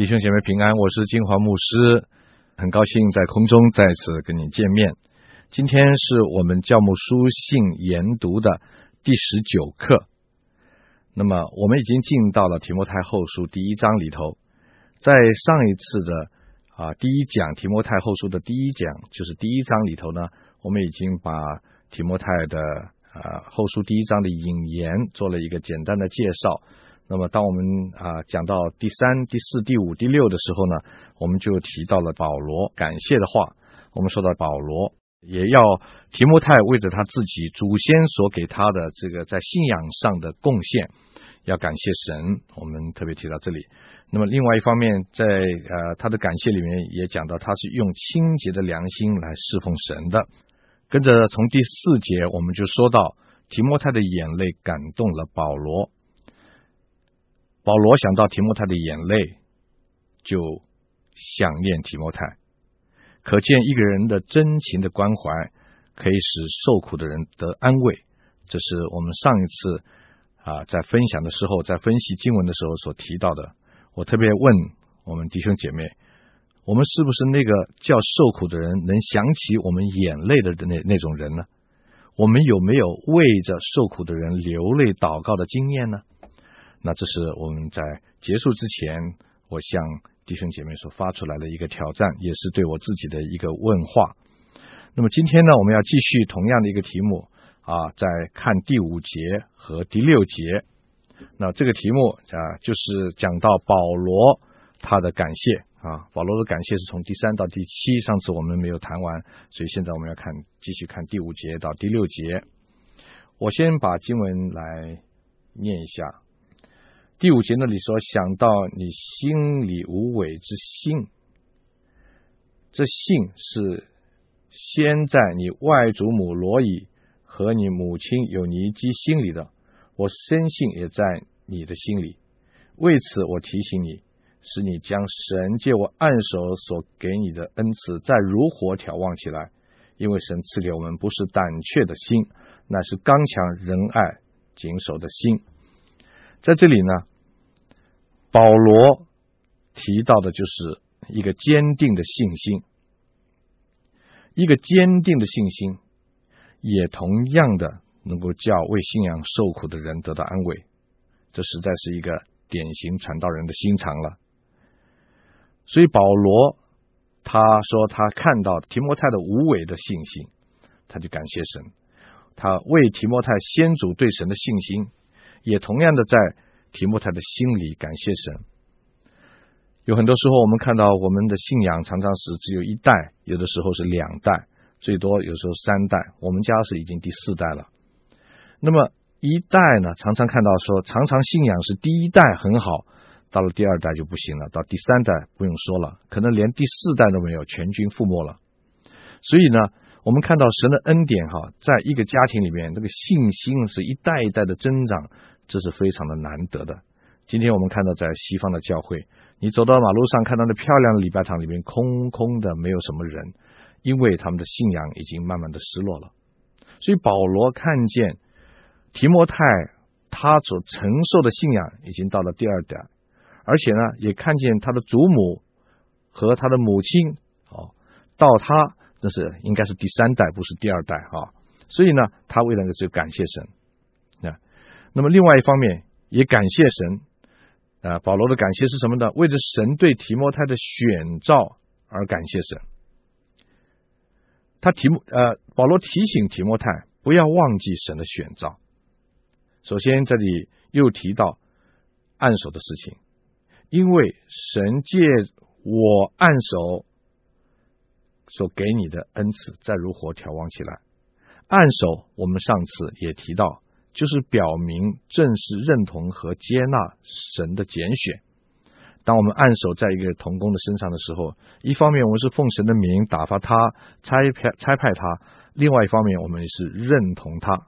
弟兄姐妹平安，我是金华牧师，很高兴在空中再次跟你见面。今天是我们教牧书信研读的第十九课。那么我们已经进到了提摩太后书第一章里头，在上一次的啊第一讲提摩太后书的第一讲，就是第一章里头呢，我们已经把提摩太的啊后书第一章的引言做了一个简单的介绍。那么，当我们啊讲到第三、第四、第五、第六的时候呢，我们就提到了保罗感谢的话。我们说到保罗也要提摩太为着他自己祖先所给他的这个在信仰上的贡献，要感谢神。我们特别提到这里。那么，另外一方面，在呃他的感谢里面也讲到，他是用清洁的良心来侍奉神的。跟着从第四节，我们就说到提摩太的眼泪感动了保罗。保罗想到提摩太的眼泪，就想念提摩太。可见一个人的真情的关怀，可以使受苦的人得安慰。这是我们上一次啊在分享的时候，在分析经文的时候所提到的。我特别问我们弟兄姐妹：我们是不是那个叫受苦的人能想起我们眼泪的那那种人呢？我们有没有为着受苦的人流泪祷告的经验呢？那这是我们在结束之前，我向弟兄姐妹所发出来的一个挑战，也是对我自己的一个问话。那么今天呢，我们要继续同样的一个题目啊，在看第五节和第六节。那这个题目啊，就是讲到保罗他的感谢啊，保罗的感谢是从第三到第七，上次我们没有谈完，所以现在我们要看继续看第五节到第六节。我先把经文来念一下。第五节那里说，想到你心里无伪之信，这信是先在你外祖母罗伊和你母亲有尼基心里的，我深信也在你的心里。为此，我提醒你，使你将神借我按手所给你的恩赐再如火眺望起来，因为神赐给我们不是胆怯的心，乃是刚强仁爱谨守的心。在这里呢。保罗提到的就是一个坚定的信心，一个坚定的信心，也同样的能够叫为信仰受苦的人得到安慰。这实在是一个典型传道人的心肠了。所以保罗他说他看到提摩太的无伪的信心，他就感谢神。他为提摩太先祖对神的信心，也同样的在。提摩太的心里感谢神。有很多时候，我们看到我们的信仰常常是只有一代，有的时候是两代，最多有时候三代。我们家是已经第四代了。那么一代呢，常常看到说，常常信仰是第一代很好，到了第二代就不行了，到第三代不用说了，可能连第四代都没有，全军覆没了。所以呢，我们看到神的恩典哈，在一个家庭里面，这个信心是一代一代的增长。这是非常的难得的。今天我们看到，在西方的教会，你走到马路上看到那漂亮的礼拜堂里面，空空的，没有什么人，因为他们的信仰已经慢慢的失落了。所以保罗看见提摩太他所承受的信仰已经到了第二代，而且呢，也看见他的祖母和他的母亲，哦，到他这是应该是第三代，不是第二代啊。所以呢，他为了这个感谢神。那么另外一方面也感谢神啊，保罗的感谢是什么呢？为着神对提摩太的选召而感谢神。他提摩呃，保罗提醒提摩太不要忘记神的选召。首先这里又提到按手的事情，因为神借我按手所给你的恩赐再如火眺望起来。按手我们上次也提到。就是表明正式认同和接纳神的拣选。当我们按手在一个童工的身上的时候，一方面我们是奉神的名打发他、差派差派他；另外一方面，我们也是认同他。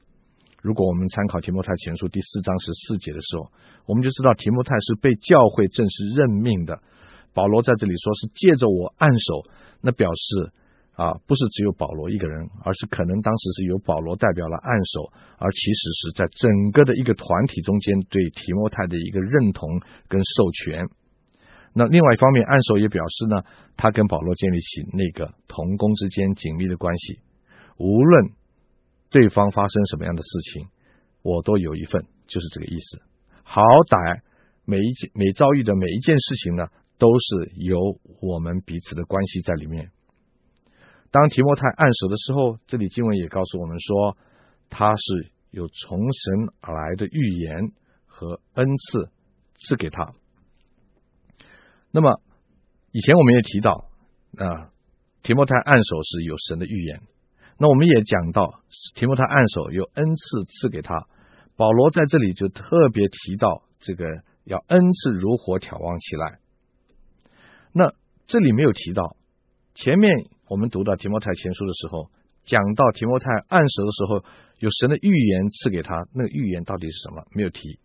如果我们参考提摩太前书第四章十四节的时候，我们就知道提摩太是被教会正式任命的。保罗在这里说是借着我按手，那表示。啊，不是只有保罗一个人，而是可能当时是由保罗代表了按手，而其实是在整个的一个团体中间对提摩太的一个认同跟授权。那另外一方面，按手也表示呢，他跟保罗建立起那个同工之间紧密的关系，无论对方发生什么样的事情，我都有一份，就是这个意思。好歹每一件每遭遇的每一件事情呢，都是有我们彼此的关系在里面。当提摩太按手的时候，这里经文也告诉我们说，他是有从神而来的预言和恩赐赐给他。那么以前我们也提到，啊，提摩太按手是有神的预言。那我们也讲到，提摩太按手有恩赐赐给他。保罗在这里就特别提到这个要恩赐如火挑旺起来。那这里没有提到，前面我们读到提摩太前书的时候，讲到提摩太按手的时候，有神的预言赐给他，那个预言到底是什么？没有提。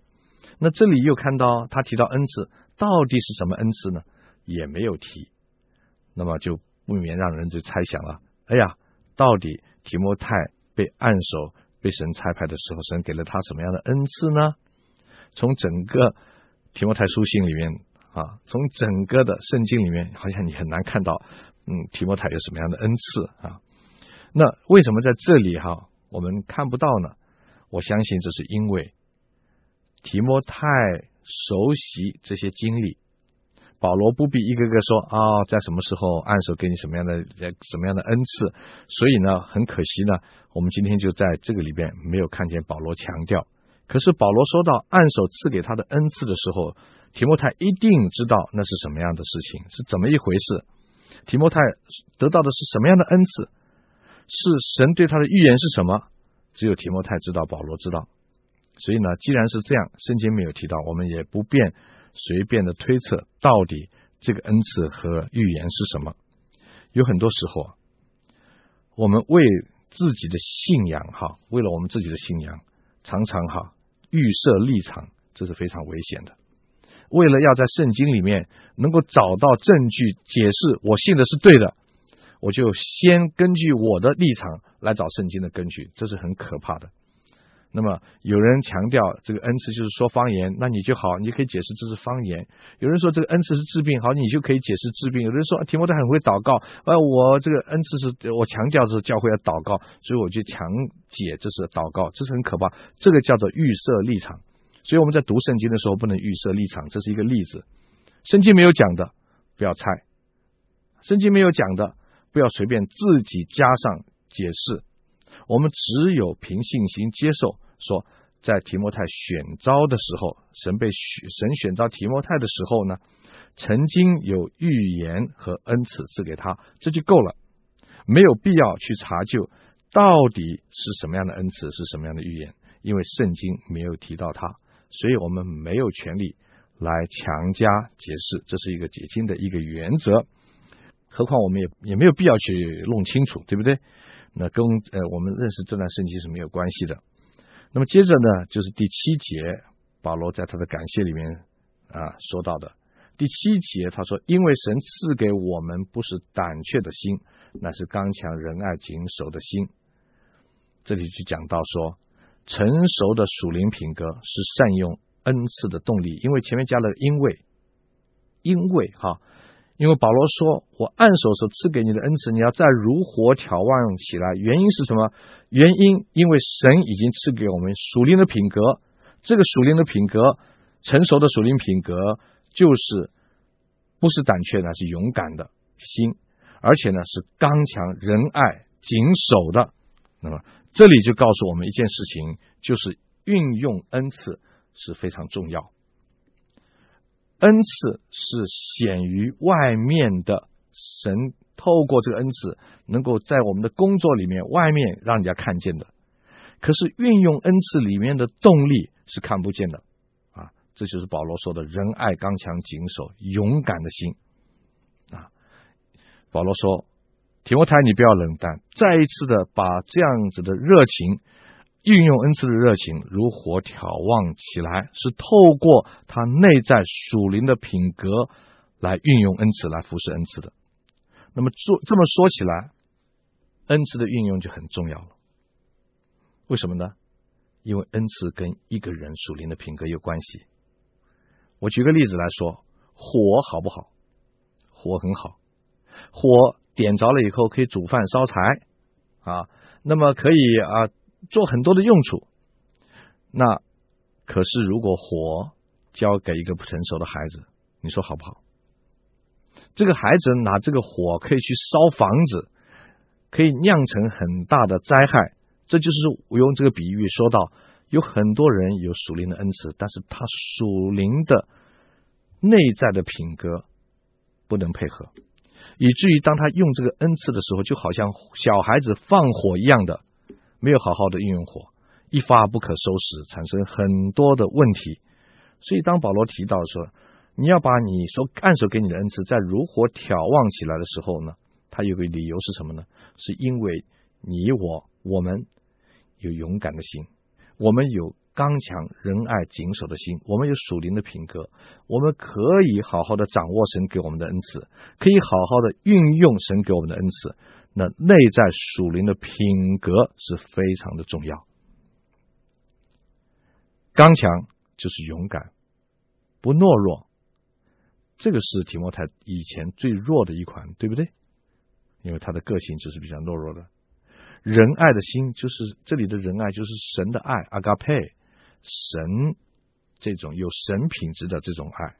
那这里又看到他提到恩赐。到底是什么恩赐呢？也没有提，那么就不免让人就猜想了。哎呀，到底提摩太被按手、被神差派的时候，神给了他什么样的恩赐呢？从整个提摩太书信里面啊，从整个的圣经里面，好像你很难看到，嗯，提摩太有什么样的恩赐啊？那为什么在这里哈，我们看不到呢？我相信这是因为提摩太。熟悉这些经历，保罗不必一个个说啊、在什么时候按手给你什么样的什么样的恩赐，所以呢，很可惜呢，我们今天就在这个里边没有看见保罗强调。可是保罗说到按手赐给他的恩赐的时候，提摩太一定知道那是什么样的事情，是怎么一回事。提摩太得到的是什么样的恩赐？是神对他的预言是什么？只有提摩太知道，保罗知道。所以呢，既然是这样，圣经没有提到，我们也不便随便的推测到底这个恩赐和预言是什么。有很多时候，我们为自己的信仰哈，为了我们自己的信仰，常常哈预设立场，这是非常危险的。为了要在圣经里面能够找到证据解释我信的是对的，我就先根据我的立场来找圣经的根据，这是很可怕的。那么有人强调这个恩赐就是说方言，那你就好，你可以解释这是方言。有人说这个恩赐是治病，好，你就可以解释治病。有人说提摩太很会祷告，呃，我这个恩赐是我强调是教会要祷告，所以我就强解这是祷告，这是很可怕。这个叫做预设立场。所以我们在读圣经的时候不能预设立场，这是一个例子。圣经没有讲的不要猜，圣经没有讲的不要随便自己加上解释。我们只有凭信心接受，说在提摩太选召的时候，神被选神选召提摩太的时候呢，曾经有预言和恩赐赐给他，这就够了，没有必要去查究到底是什么样的恩赐，是什么样的预言，因为圣经没有提到他，所以我们没有权利来强加解释，这是一个解经的一个原则。何况我们也也没有必要去弄清楚，对不对？那跟呃我们认识这段圣经是没有关系的。那么接着呢，就是第七节，保罗在他的感谢里面啊说到的第七节，他说：“因为神赐给我们不是胆怯的心，乃是刚强仁爱谨守的心。”这里就讲到说，成熟的属灵品格是善用恩赐的动力，因为前面加了因为，因为哈。因为保罗说：“我按手所赐给你的恩赐，你要再如火挑旺起来。原因是什么？原因因为神已经赐给我们属灵的品格。这个属灵的品格，成熟的属灵品格，就是不是胆怯的，是勇敢的心，而且呢是刚强、仁爱、谨守的。那么这里就告诉我们一件事情，就是运用恩赐是非常重要。”恩赐是显于外面的，神透过这个恩赐，能够在我们的工作里面，外面让人家看见的。可是运用恩赐里面的动力是看不见的啊！这就是保罗说的仁爱、刚强、谨守、勇敢的心啊！保罗说：“提摩太，你不要冷淡，再一次的把这样子的热情。”运用恩赐的热情如火挑旺起来，是透过他内在属灵的品格来运用恩赐来服侍恩赐的。那么做这么说起来，恩赐的运用就很重要了。为什么呢？因为恩赐跟一个人属灵的品格有关系。我举个例子来说，火好不好？火很好，火点着了以后可以煮饭烧柴啊，那么可以啊做很多的用处。那可是如果火交给一个不成熟的孩子，你说好不好？这个孩子拿这个火可以去烧房子，可以酿成很大的灾害。这就是我用这个比喻说到，有很多人有属灵的恩赐，但是他属灵的内在的品格不能配合，以至于当他用这个恩赐的时候，就好像小孩子放火一样的，没有好好的运用火，一发不可收拾，产生很多的问题。所以当保罗提到说，你要把你所按手给你的恩赐，在如火挑旺起来的时候呢，他有个理由是什么呢？是因为你我我们有勇敢的心，我们有刚强仁爱谨守的心，我们有属灵的品格，我们可以好好的掌握神给我们的恩赐，可以好好的运用神给我们的恩赐。那内在属灵的品格是非常的重要。刚强就是勇敢，不懦弱。这个是提摩太以前最弱的一款，对不对？因为他的个性就是比较懦弱的。仁爱的心，就是这里的仁爱，就是神的爱，阿嘎佩，神这种有神品质的这种爱，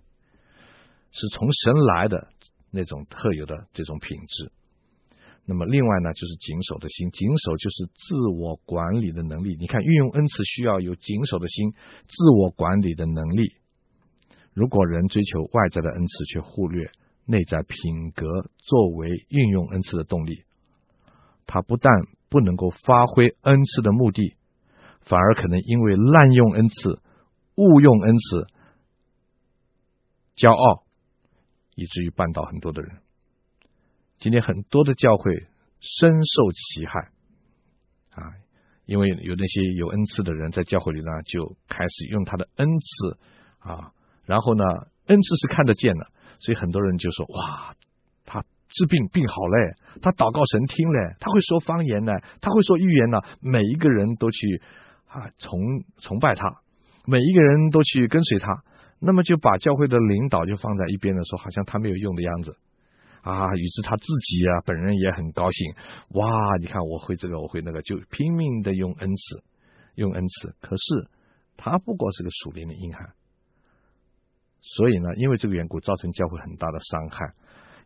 是从神来的那种特有的这种品质。那么另外呢，就是谨守的心，谨守就是自我管理的能力。你看，运用恩赐需要有谨守的心，自我管理的能力。如果人追求外在的恩赐，却忽略内在品格作为运用恩赐的动力，他不但不能够发挥恩赐的目的，反而可能因为滥用恩赐、误用恩赐、骄傲，以至于绊倒很多的人。今天很多的教会深受其害啊，因为有那些有恩赐的人在教会里呢，就开始用他的恩赐啊。然后呢，恩赐是看得见的，所以很多人就说：“哇，他治病病好嘞，他祷告神听嘞，他会说方言呢，他会说预言呢。”每一个人都去啊崇崇拜他，每一个人都去跟随他，那么就把教会的领导就放在一边的时候，好像他没有用的样子啊。于是他自己啊，本人也很高兴，哇，你看我会这个，我会那个，就拼命的用恩赐，用恩赐。可是他不过是个属灵的硬汉。所以呢，因为这个缘故，造成教会很大的伤害，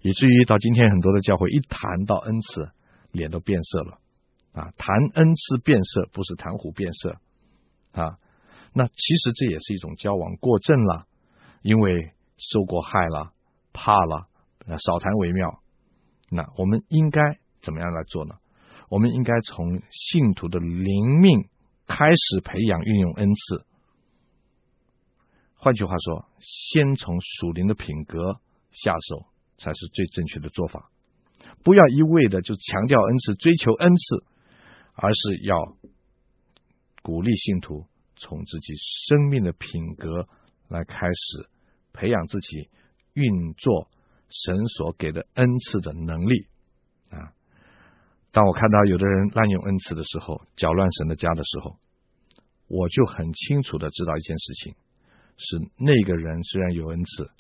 以至于到今天，很多的教会一谈到恩赐，脸都变色了啊！谈恩赐变色，不是谈虎变色啊！那其实这也是一种交往过正了，因为受过害了，怕了，少谈为妙。那我们应该怎么样来做呢？我们应该从信徒的灵命开始培养运用恩赐。换句话说，先从属灵的品格下手，才是最正确的做法。不要一味的就强调恩赐、追求恩赐，而是要鼓励信徒从自己生命的品格来开始培养自己运作神所给的恩赐的能力啊！当我看到有的人滥用恩赐的时候，搅乱神的家的时候，我就很清楚的知道一件事情。是那个人虽然有恩赐，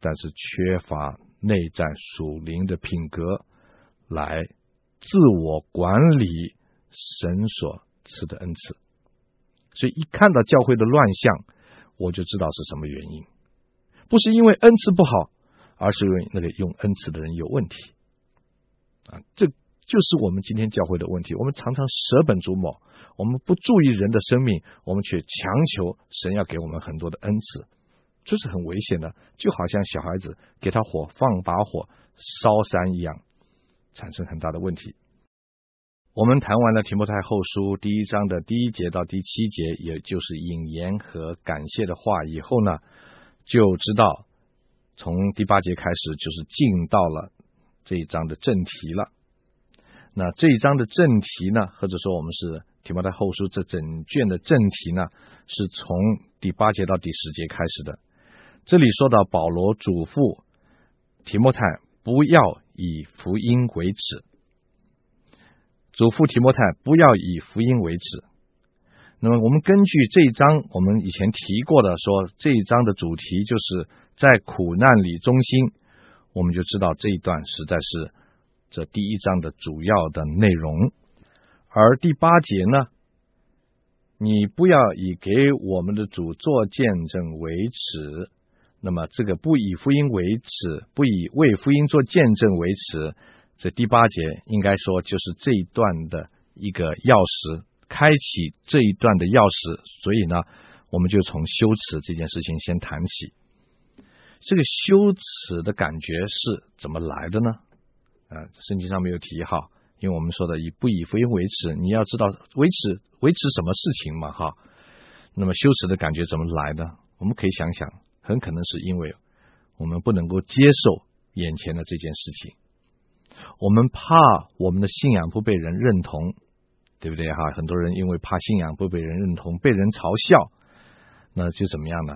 但是缺乏内在属灵的品格来自我管理神所赐的恩赐，所以一看到教会的乱象，我就知道是什么原因。不是因为恩赐不好，而是因为那个用恩赐的人有问题。啊，这就是我们今天教会的问题。我们常常舍本逐末。我们不注意人的生命，我们却强求神要给我们很多的恩赐，这是很危险的。就好像小孩子给他火，放把火烧山一样，产生很大的问题。我们谈完了提摩太后书第一章的第一节到第七节，也就是引言和感谢的话以后呢，就知道从第八节开始就是进到了这一章的正题了。那这一章的正题呢，或者说我们是。提摩太后书这整卷的正题呢，是从第八节到第十节开始的。这里说到保罗嘱咐提摩太不要以福音为耻，嘱咐提摩太不要以福音为耻。那么我们根据这一章，我们以前提过的说，这一章的主题就是在苦难里忠心，我们就知道这一段实在是这第一章的主要的内容。而第八节呢，你不要以给我们的主做见证为耻。那么这个不以福音为耻，不以为福音做见证为耻，这第八节应该说就是这一段的一个钥匙，开启这一段的钥匙。所以呢，我们就从羞耻这件事情先谈起。这个羞耻的感觉是怎么来的呢？啊，圣经上没有提哈，因为我们说的以不以福音为耻，你要知道维持维持什么事情嘛哈。那么羞耻的感觉怎么来的？我们可以想想。很可能是因为我们不能够接受眼前的这件事情，我们怕我们的信仰不被人认同，对不对哈？很多人因为怕信仰不被人认同，被人嘲笑，那就怎么样呢？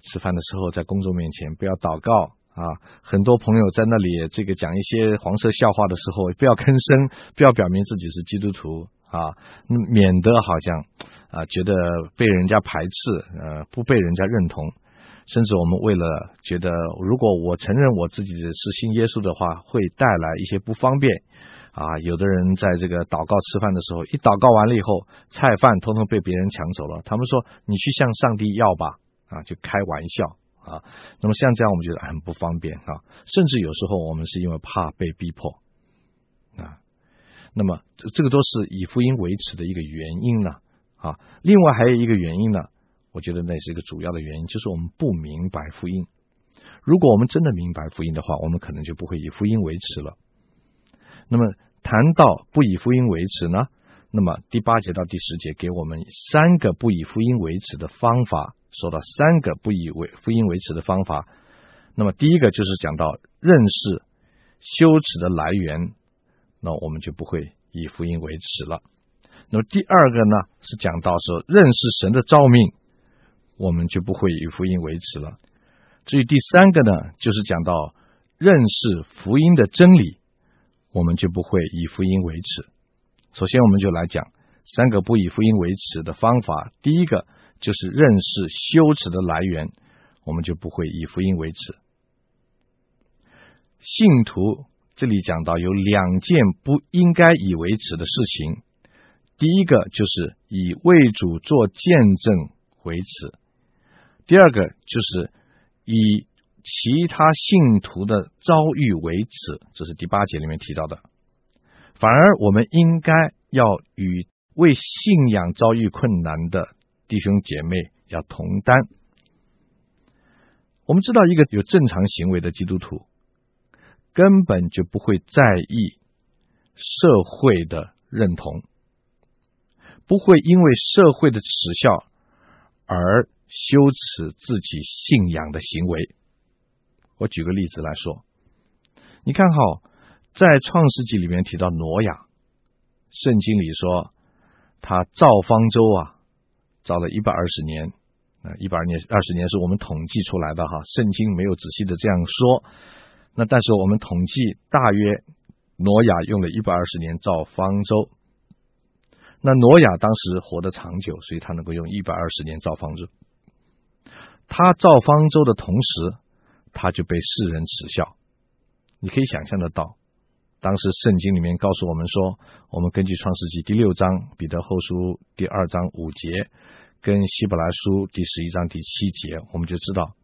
吃饭的时候在公众面前不要祷告啊！很多朋友在那里这个讲一些黄色笑话的时候，不要吭声，不要表明自己是基督徒啊，免得好像啊觉得被人家排斥，呃，不被人家认同。甚至我们为了觉得，如果我承认我自己是信耶稣的话，会带来一些不方便啊。有的人在这个祷告吃饭的时候，一祷告完了以后，菜饭通通被别人抢走了。他们说：“你去向上帝要吧。”啊，就开玩笑啊。那么像这样，我们觉得很不方便啊。甚至有时候我们是因为怕被逼迫啊。那么这个都是以福音维持的一个原因呢啊。另外还有一个原因呢。我觉得那是一个主要的原因，就是我们不明白福音。如果我们真的明白福音的话，我们可能就不会以福音为耻了。那么谈到不以福音为耻呢？那么第八节到第十节给我们三个不以福音为耻的方法，说到三个不以为福音为耻的方法。那么第一个就是讲到认识羞耻的来源，那我们就不会以福音为耻了。那么第二个呢，是讲到说认识神的召命。我们就不会以福音为耻了。至于第三个呢，就是讲到认识福音的真理，我们就不会以福音为耻。首先，我们就来讲三个不以福音为耻的方法。第一个就是认识羞耻的来源，我们就不会以福音为耻。信徒这里讲到有两件不应该以为耻的事情，第一个就是以为主做见证为耻。第二个就是以其他信徒的遭遇为耻，这是第八节里面提到的。反而我们应该要与为信仰遭遇困难的弟兄姐妹要同担。我们知道，一个有正常行为的基督徒根本就不会在意社会的认同，不会因为社会的耻笑而。羞耻自己信仰的行为。我举个例子来说，你看哈，在创世纪里面提到挪亚，圣经里说他造方舟啊，造了一百二十年，啊，一百年二十年是我们统计出来的哈，圣经没有仔细的这样说。那但是我们统计大约挪亚用了一百二十年造方舟。那挪亚当时活得长久，所以他能够用一百二十年造方舟。他造方舟的同时，他就被世人耻笑。你可以想象得到，当时圣经里面告诉我们说，我们根据创世纪第六章、彼得后书第二章五节，跟希伯来书第十一章第七节，我们就知道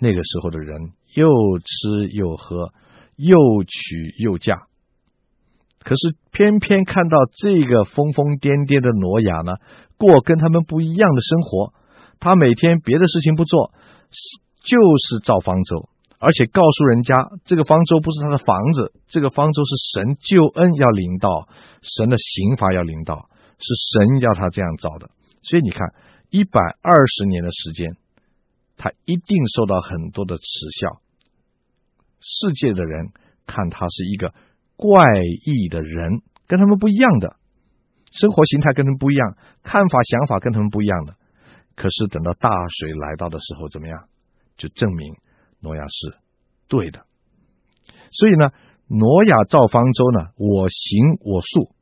那个时候的人又吃又喝，又娶又嫁。可是偏偏看到这个疯疯癫癫的挪亚呢，过跟他们不一样的生活。他每天别的事情不做，就是造方舟，而且告诉人家这个方舟不是他的房子，这个方舟是神救恩要领到，神的刑罚要领到，是神要他这样造的。所以你看，一百二十年的时间，他一定受到很多的耻笑，世界的人看他是一个怪异的人，跟他们不一样的生活形态，跟他们不一样，看法想法跟他们不一样的。可是等到大水来到的时候，怎么样？就证明挪亚是对的。所以呢，挪亚造方舟呢，我行我素，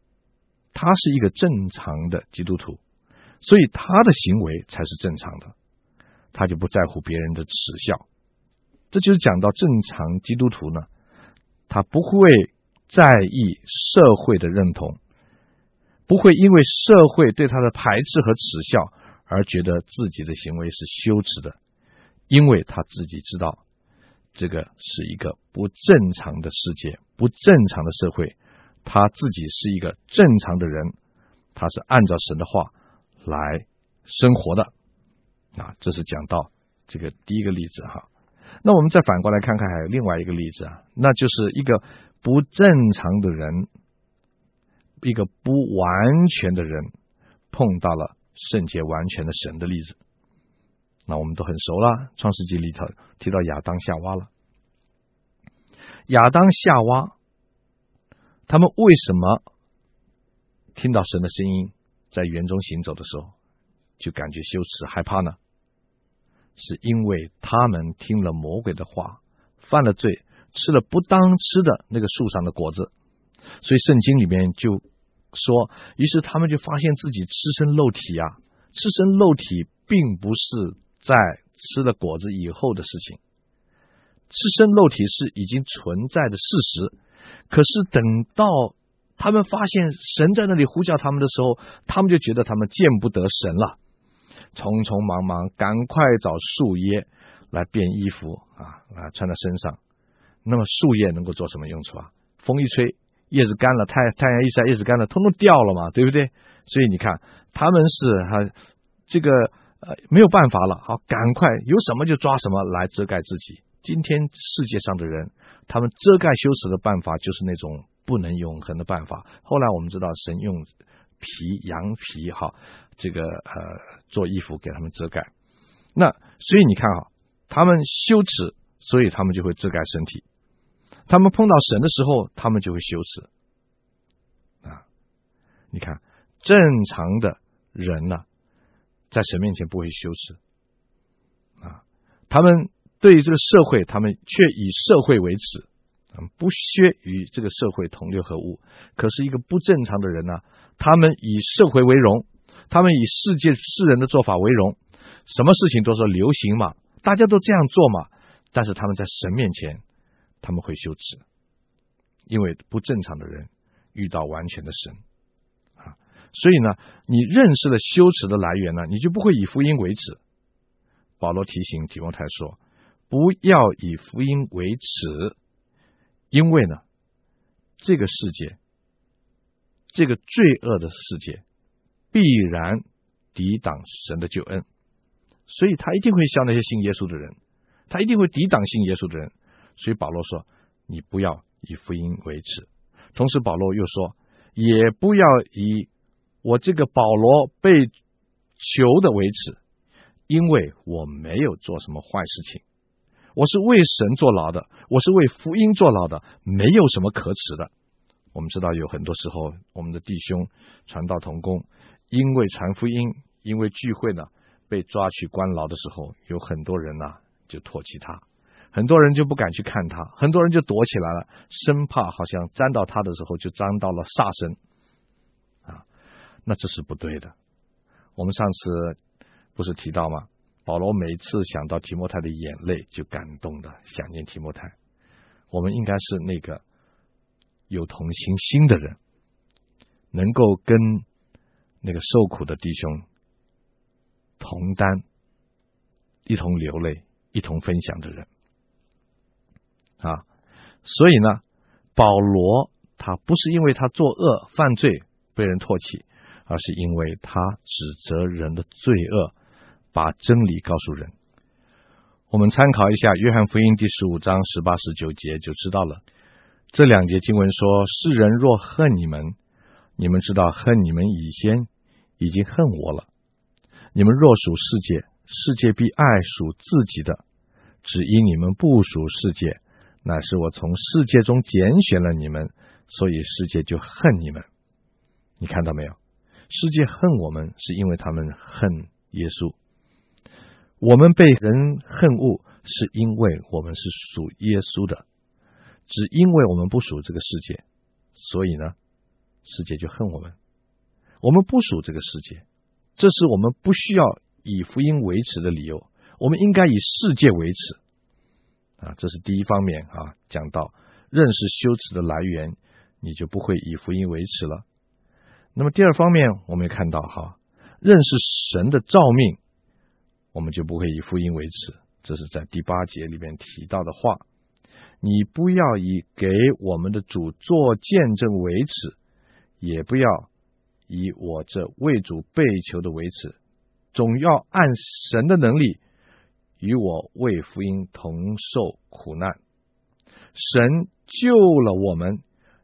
他是一个正常的基督徒。所以他的行为才是正常的，他就不在乎别人的耻笑。这就是讲到正常基督徒呢，他不会在意社会的认同，不会因为社会对他的排斥和耻笑而觉得自己的行为是羞耻的，因为他自己知道这个是一个不正常的世界，不正常的社会，他自己是一个正常的人，他是按照神的话来生活的。啊，这是讲到这个第一个例子哈。那我们再反过来看看，还有另外一个例子啊，那就是一个不正常的人，一个不完全的人碰到了圣洁完全的神的例子。那我们都很熟了，《创世纪》里头提到亚当夏娃了。亚当夏娃，他们为什么听到神的声音，在园中行走的时候，就感觉羞耻害怕呢？是因为他们听了魔鬼的话，犯了罪，吃了不当吃的那个树上的果子，所以圣经里面就说，于是他们就发现自己赤身露体啊，赤身露体并不是在吃了果子以后的事情，赤身露体是已经存在的事实，可是等到他们发现神在那里呼叫他们的时候，他们就觉得他们见不得神了。匆匆忙忙，赶快找树叶来变衣服啊，来穿在身上。那么树叶能够做什么用处啊？风一吹，叶子干了；太太阳一晒，叶子干了，通通掉了嘛，对不对？所以你看，他们是哈、这个呃没有办法了，好，赶快有什么就抓什么来遮盖自己。今天世界上的人，他们遮盖羞耻的办法就是那种不能永恒的办法。后来我们知道，神用皮羊皮哈。这个呃，做衣服给他们遮盖，那所以你看啊，他们羞耻，所以他们就会遮盖身体；他们碰到神的时候，他们就会羞耻啊。你看，正常的人呢，在神面前不会羞耻啊。他们对于这个社会，他们却以社会为耻，不屑与这个社会同流合污。可是，一个不正常的人呢，他们以社会为荣。他们以世界世人的做法为荣，什么事情都说流行嘛，大家都这样做嘛。但是他们在神面前，他们会羞耻，因为不正常的人遇到完全的神啊。所以呢，你认识了羞耻的来源呢，你就不会以福音为耻。保罗提醒提摩太说：“不要以福音为耻，因为呢，这个世界，这个罪恶的世界。”必然抵挡神的救恩，所以他一定会笑那些信耶稣的人，他一定会抵挡信耶稣的人。所以保罗说：“你不要以福音为耻。”同时，保罗又说：“也不要以我这个保罗被囚的为耻，因为我没有做什么坏事情，我是为神坐牢的，我是为福音坐牢的，没有什么可耻的。”我们知道有很多时候，我们的弟兄传道同工。因为传福音，因为聚会呢，被抓去关牢的时候，有很多人呢就唾弃他，很多人就不敢去看他，很多人就躲起来了，生怕好像沾到他的时候就沾到了煞身啊，那这是不对的。我们上次不是提到吗？保罗每次想到提摩太的眼泪就感动的想念提摩太，我们应该是那个有同情心的人，能够跟。那个受苦的弟兄同担，一同流泪，一同分享的人啊，所以呢，保罗他不是因为他作恶犯罪被人唾弃，而是因为他指责人的罪恶，把真理告诉人。我们参考一下约翰福音第十五章十八十九节就知道了。这两节经文说：“世人若恨你们，你们知道恨你们以先。”已经恨我了。你们若属世界，世界必爱属自己的；只因你们不属世界，乃是我从世界中拣选了你们，所以世界就恨你们。你看到没有？世界恨我们，是因为他们恨耶稣；我们被人恨恶，是因为我们是属耶稣的。只因为我们不属这个世界，所以呢，世界就恨我们。我们不属这个世界，这是我们不需要以福音维持的理由。我们应该以世界维持。啊，这是第一方面啊，讲到认识羞耻的来源，你就不会以福音维持了。那么第二方面，我们也看到哈，认识神的照命，我们就不会以福音维持。这是在第八节里面提到的话。你不要以给我们的主做见证为耻，也不要以我这为主被求的为耻，总要按神的能力与我为福音同受苦难。神救了我们，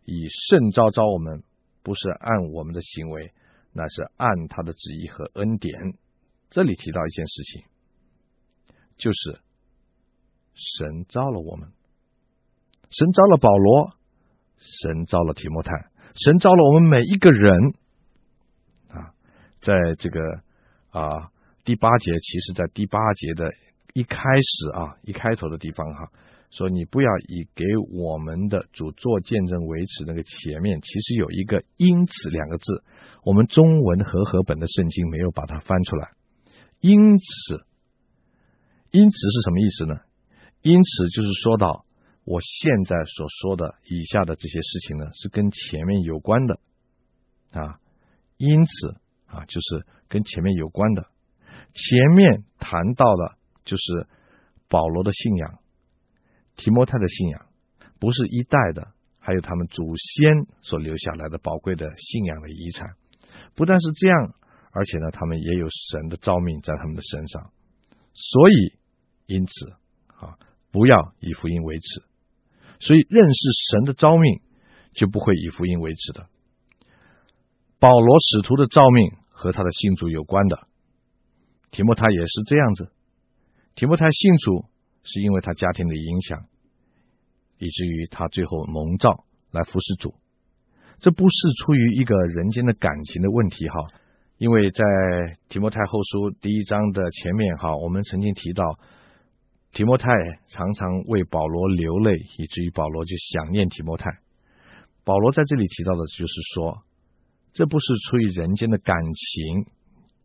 以圣召召我们，不是按我们的行为，那是按他的旨意和恩典。这里提到一件事情，就是神召了我们。神召了保罗，神召了提摩太，神召了我们每一个人啊，在这个啊第八节，其实在第八节的一开始啊一开头的地方哈，说你不要以给我们的主做见证为耻，那个前面其实有一个因此两个字，我们中文和合本的圣经没有把它翻出来，因此，因此是什么意思呢？因此就是说到。我现在所说的以下的这些事情呢，是跟前面有关的啊，因此啊，就是跟前面有关的。前面谈到了，就是保罗的信仰，提摩太的信仰，不是一代的，还有他们祖先所留下来的宝贵的信仰的遗产。不但是这样，而且呢，他们也有神的召命在他们的身上。所以，因此啊，不要以福音为耻。所以，认识神的召命，就不会以福音为耻的。保罗使徒的召命和他的信主有关的，提摩太也是这样子。提摩太信主是因为他家庭的影响，以至于他最后蒙召来服侍主。这不是出于一个人间的感情的问题哈，因为在提摩太后书第一章的前面哈，我们曾经提到。提摩太常常为保罗流泪，以至于保罗就想念提摩太。保罗在这里提到的就是说，这不是出于人间的感情，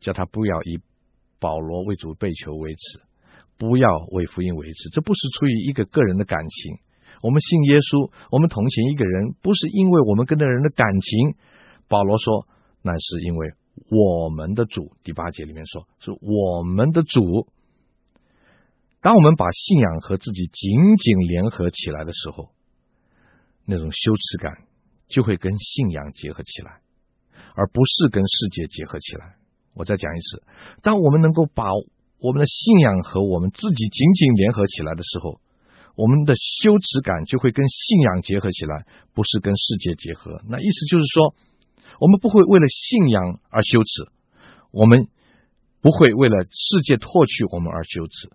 叫他不要以保罗为主被囚为耻，不要为福音维持。这不是出于一个个人的感情。我们信耶稣，我们同情一个人，不是因为我们跟那人的感情。保罗说，那是因为我们的主。第八节里面说，是我们的主。当我们把信仰和自己紧紧联合起来的时候，那种羞耻感就会跟信仰结合起来，而不是跟世界结合起来。我再讲一次，当我们能够把我们的信仰和我们自己紧紧联合起来的时候，我们的羞耻感就会跟信仰结合起来，不是跟世界结合。那意思就是说，我们不会为了信仰而羞耻，我们不会为了世界唾弃我们而羞耻。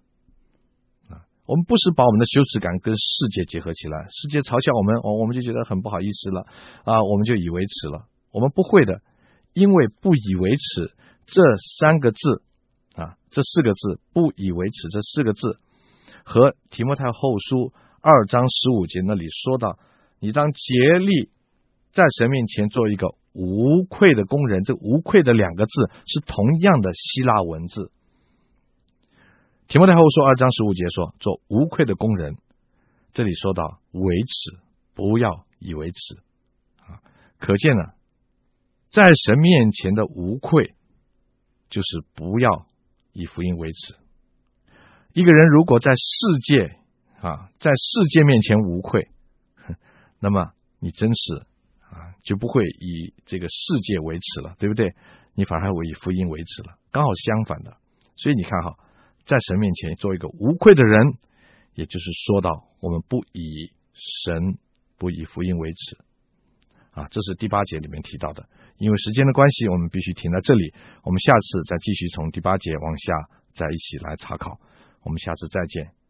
啊我们不是把我们的羞耻感跟世界结合起来，世界嘲笑我们，我我们就觉得很不好意思了啊，我们就以为耻了。我们不会的，因为不以为耻这三个字啊，这四个字不以为耻这四个字，和提摩太后书二章十五节那里说到，你当竭力在神面前做一个无愧的工人，这无愧的两个字是同样的希腊文字。提摩太后书二章十五节说：“做无愧的工人。”这里说到为耻，不要以为耻啊！可见呢，在神面前的无愧，就是不要以福音为耻。一个人如果在世界啊，在世界面前无愧，那么你真是啊，就不会以这个世界为耻了，对不对？你反而会以福音为耻了，刚好相反的。所以你看哈。在神面前做一个无愧的人，也就是说到我们不以神、不以福音为耻啊，这是第八节里面提到的。因为时间的关系，我们必须停在这里。我们下次再继续从第八节往下再一起来查考。我们下次再见。